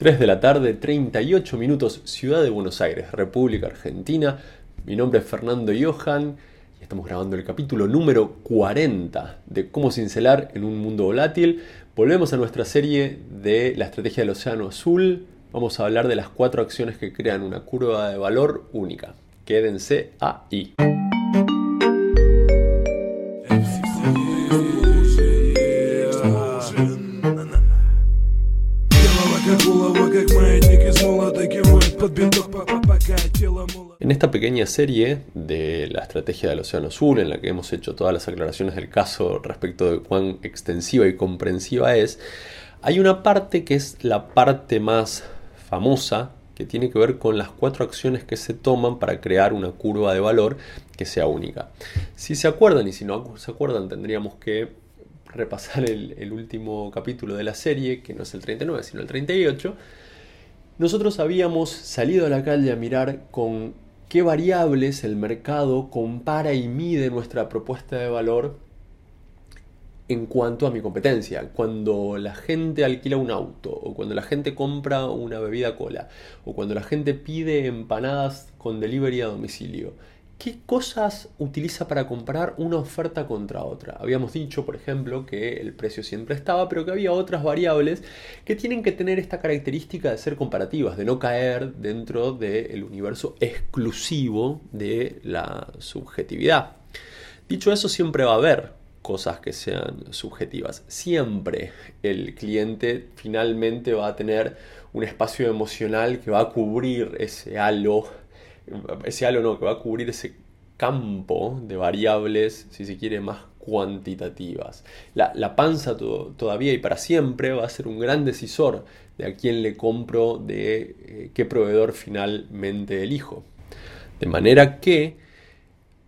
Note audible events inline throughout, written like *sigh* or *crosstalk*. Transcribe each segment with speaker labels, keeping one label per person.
Speaker 1: 3 de la tarde, 38 minutos, Ciudad de Buenos Aires, República Argentina. Mi nombre es Fernando Johan y estamos grabando el capítulo número 40 de Cómo cincelar en un mundo volátil. Volvemos a nuestra serie de la estrategia del Océano Azul. Vamos a hablar de las cuatro acciones que crean una curva de valor única. Quédense ahí. En esta pequeña serie de la estrategia del Océano Azul, en la que hemos hecho todas las aclaraciones del caso respecto de cuán extensiva y comprensiva es, hay una parte que es la parte más famosa que tiene que ver con las cuatro acciones que se toman para crear una curva de valor que sea única. Si se acuerdan y si no se acuerdan tendríamos que repasar el último capítulo de la serie, que no es el 39 sino el 38 nosotros habíamos salido a la calle a mirar con qué variables el mercado compara y mide nuestra propuesta de valor en cuanto a mi competencia. Cuando la gente alquila un auto, o cuando la gente compra una bebida cola, o cuando la gente pide empanadas con delivery a domicilio, ¿Qué cosas utiliza para comparar una oferta contra otra? Habíamos dicho, por ejemplo, que el precio siempre estaba, pero que había otras variables que tienen que tener esta característica de ser comparativas, de no caer dentro del universo exclusivo de la subjetividad. Dicho eso, siempre va a haber cosas que sean subjetivas. Siempre el cliente finalmente va a tener un espacio emocional que va a cubrir ese halo ese halo no, que va a cubrir ese campo de variables, si se quiere, más cuantitativas. La, panza todavía y para siempre va a ser un gran decisor de a quién le compro, de eh, qué proveedor finalmente elijo. De manera que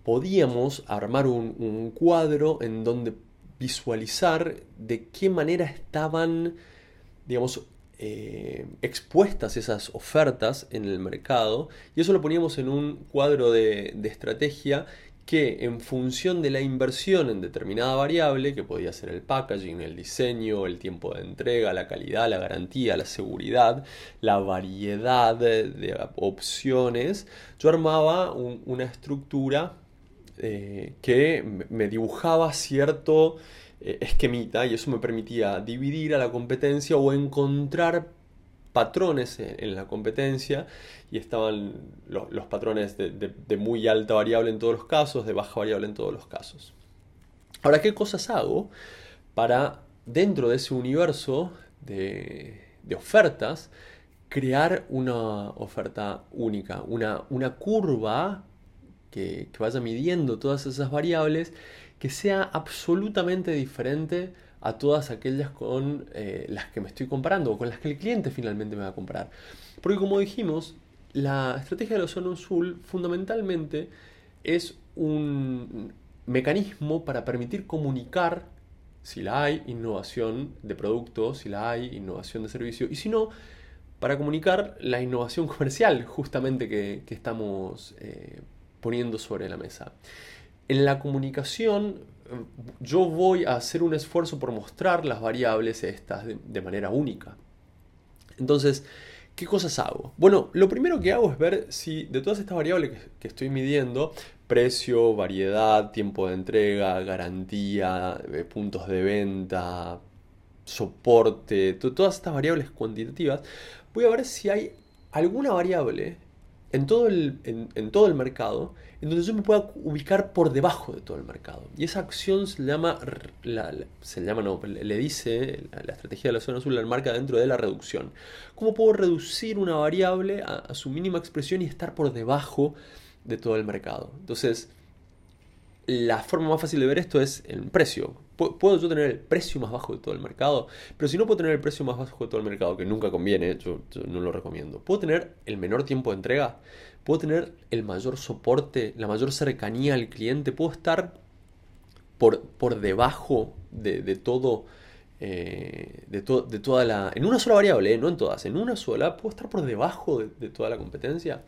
Speaker 1: podíamos armar un cuadro en donde visualizar de qué manera estaban, digamos, eh, expuestas esas ofertas en el mercado y eso lo poníamos en un cuadro de, estrategia que en función de la inversión en determinada variable, que podía ser el packaging, el diseño, el tiempo de entrega, la calidad, la garantía, la seguridad, la variedad de, opciones, yo armaba una estructura eh, que me dibujaba cierto esquemita y eso me permitía dividir a la competencia o encontrar patrones en, la competencia y estaban los patrones de, muy alta variable en todos los casos, de baja variable en todos los casos. Ahora, ¿qué cosas hago para, dentro de ese universo de, ofertas, crear una oferta única, una, una curva que, vaya midiendo todas esas variables que sea absolutamente diferente a todas aquellas con eh, las que me estoy comparando o con las que el cliente finalmente me va a comprar. Porque como dijimos, la estrategia del océano azul fundamentalmente es un mecanismo para permitir comunicar si la hay innovación de producto, si la hay innovación de servicio y si no, para comunicar la innovación comercial justamente que, estamos eh, poniendo sobre la mesa en la comunicación yo voy a hacer un esfuerzo por mostrar las variables estas de, manera única. Entonces, ¿qué cosas hago? Bueno, lo primero que hago es ver si de todas estas variables que, estoy midiendo, precio, variedad, tiempo de entrega, garantía, eh, puntos de venta, soporte, todas estas variables cuantitativas, voy a ver si hay alguna variable en todo el, en, todo el mercado en donde yo me pueda ubicar por debajo de todo el mercado. Y esa acción se llama, se llama no, le dice la, estrategia de la zona azul, la marca dentro de la reducción. ¿Cómo puedo reducir una variable a, a su mínima expresión y estar por debajo de todo el mercado? Entonces, la forma más fácil de ver esto es el precio. Puedo yo tener el precio más bajo de todo el mercado, pero si no puedo tener el precio más bajo de todo el mercado, que nunca conviene, yo, no lo recomiendo. Puedo tener el menor tiempo de entrega, puedo tener el mayor soporte, la mayor cercanía al cliente, puedo estar por, por debajo de, todo. Eh, de, de, toda la. En una sola variable, eh, no en todas, en una sola, puedo estar por debajo de toda la competencia.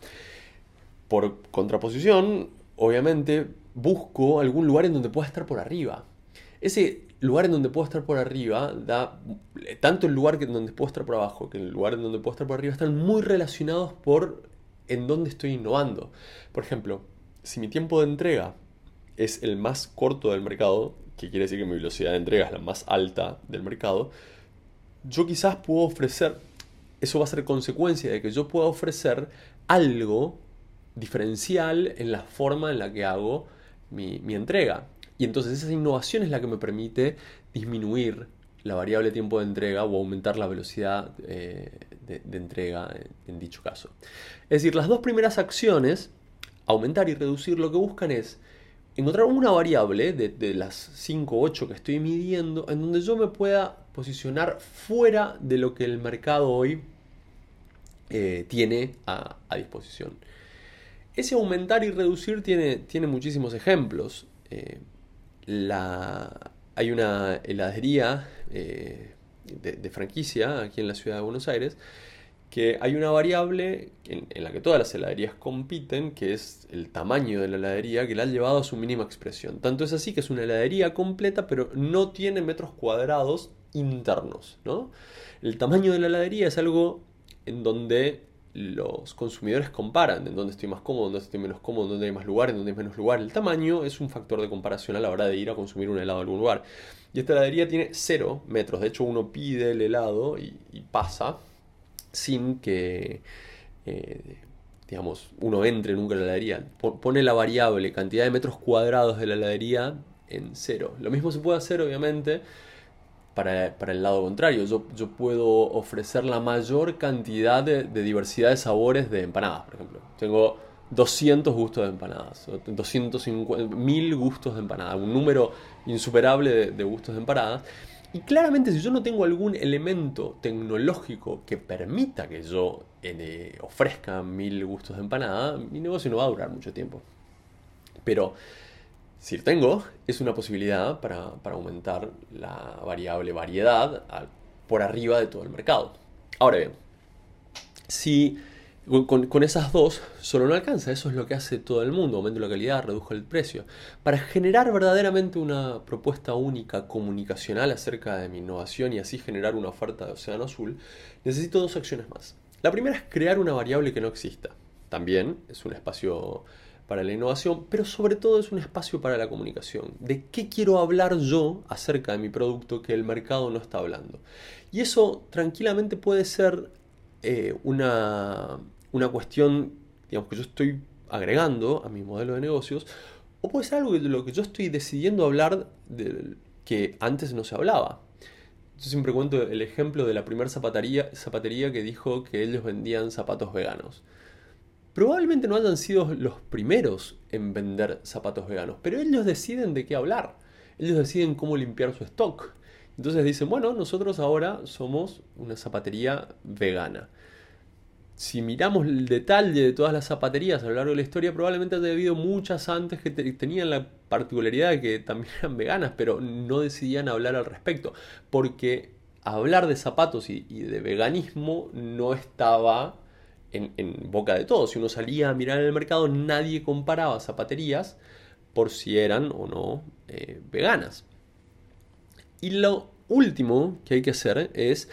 Speaker 1: Por contraposición, obviamente, busco algún lugar en donde pueda estar por arriba. Ese, lugar en donde puedo estar por arriba da tanto el lugar que donde puedo estar por abajo que el lugar en donde puedo estar por arriba están muy relacionados por en dónde estoy innovando. Por ejemplo, si mi tiempo de entrega es el más corto del mercado, que quiere decir que mi velocidad de entrega es la más alta del mercado, yo quizás puedo ofrecer, eso va a ser consecuencia de que yo pueda ofrecer algo diferencial en la forma en la que hago mi, mi entrega. Y entonces esa innovación es la que me permite disminuir la variable tiempo de entrega o aumentar la velocidad eh, de, entrega en, dicho caso. Es decir, las dos primeras acciones, aumentar y reducir, lo que buscan es encontrar una variable de, las 5 o 8 que estoy midiendo en donde yo me pueda posicionar fuera de lo que el mercado hoy eh, tiene a, disposición. Ese aumentar y reducir tiene, tiene muchísimos ejemplos. Eh, hay una heladería eh, de, franquicia aquí en la ciudad de Buenos Aires que hay una variable en, la que todas las heladerías compiten, que es el tamaño de la heladería, que la ha llevado a su mínima expresión. Tanto es así que es una heladería completa, pero no tiene metros cuadrados internos. ¿no? El tamaño de la heladería es algo en donde los consumidores comparan en dónde estoy más cómodo, dónde estoy menos cómodo, dónde hay más lugar, en dónde hay menos lugar. El tamaño es un factor de comparación a la hora de ir a consumir un helado en algún lugar. Y esta heladería tiene 0 metros. De hecho, uno pide el helado y, pasa sin que, eh, digamos, uno entre nunca en la heladería. Pone la variable cantidad de metros cuadrados de la heladería en 0. Lo mismo se puede hacer, obviamente, para, el lado contrario. Yo, yo, puedo ofrecer la mayor cantidad de, diversidad de sabores de empanadas, por ejemplo. Tengo 200 gustos de empanadas, 250, 1000 gustos de empanadas, un número insuperable de, gustos de empanadas. Y claramente si yo no tengo algún elemento tecnológico que permita que yo eh, ofrezca mil gustos de empanada, mi negocio no va a durar mucho tiempo. Pero si lo tengo, es una posibilidad para, aumentar la variable variedad por arriba de todo el mercado. Ahora bien, si con, esas dos solo no alcanza, eso es lo que hace todo el mundo, aumento la calidad, redujo el precio. Para generar verdaderamente una propuesta única comunicacional acerca de mi innovación y así generar una oferta de Océano Azul, necesito dos acciones más. La primera es crear una variable que no exista. También es un espacio para la innovación, pero sobre todo es un espacio para la comunicación. ¿De qué quiero hablar yo acerca de mi producto que el mercado no está hablando? Y eso tranquilamente puede ser eh, una, una cuestión, digamos, que yo estoy agregando a mi modelo de negocios, o puede ser algo de lo que yo estoy decidiendo hablar de, que antes no se hablaba. Yo siempre cuento el ejemplo de la primera zapatería, zapatería que dijo que ellos vendían zapatos veganos probablemente no hayan sido los primeros en vender zapatos veganos, pero ellos deciden de qué hablar, ellos deciden cómo limpiar su stock. Entonces dicen, bueno, nosotros ahora somos una zapatería vegana. Si miramos el detalle de todas las zapaterías a lo largo de la historia, probablemente haya habido muchas antes que tenían la particularidad de que también eran veganas, pero no decidían hablar al respecto, porque hablar de zapatos y de veganismo no estaba en, boca de todos. Si uno salía a mirar en el mercado, nadie comparaba zapaterías por si eran o no eh, veganas. Y lo último que hay que hacer es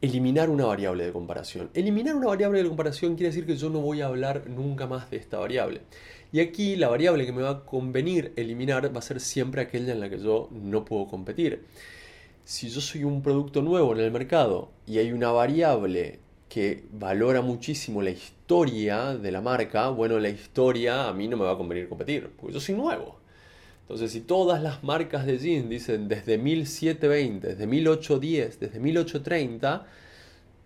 Speaker 1: eliminar una variable de comparación. Eliminar una variable de comparación quiere decir que yo no voy a hablar nunca más de esta variable. Y aquí la variable que me va a convenir eliminar va a ser siempre aquella en la que yo no puedo competir. Si yo soy un producto nuevo en el mercado y hay una variable que valora muchísimo la historia de la marca, bueno, la historia a mí no me va a convenir competir, porque yo soy nuevo. Entonces, si todas las marcas de jeans dicen desde 1720, desde 1810, desde 1830,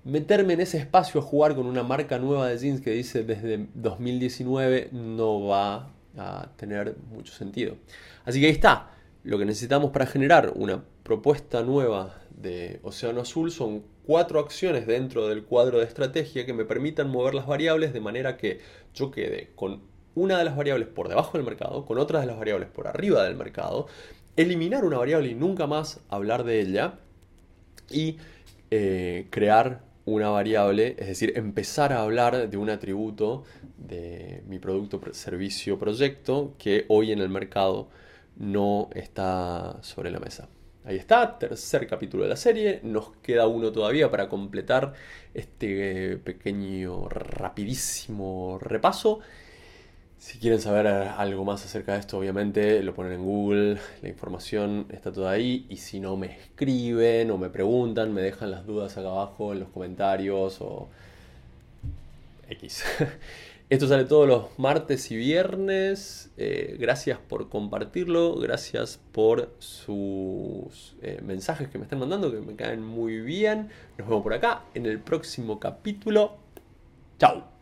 Speaker 1: meterme en ese espacio a jugar con una marca nueva de jeans que dice desde 2019 no va a tener mucho sentido. Así que ahí está. Lo que necesitamos para generar una propuesta nueva de Océano Azul son cuatro acciones dentro del cuadro de estrategia que me permitan mover las variables de manera que yo quede con una de las variables por debajo del mercado, con otras de las variables por arriba del mercado, eliminar una variable y nunca más hablar de ella y eh, crear una variable, es decir, empezar a hablar de un atributo de mi producto, servicio, proyecto que hoy en el mercado no está sobre la mesa. Ahí está, tercer capítulo de la serie. Nos queda uno todavía para completar este pequeño, rapidísimo repaso. Si quieren saber algo más acerca de esto, obviamente lo ponen en Google, la información está toda ahí. Y si no, me escriben o me preguntan, me dejan las dudas acá abajo en los comentarios o X. *laughs* Esto sale todos los martes y viernes. Eh, gracias por compartirlo. Gracias por sus eh, mensajes que me están mandando, que me caen muy bien. Nos vemos por acá en el próximo capítulo. Chao.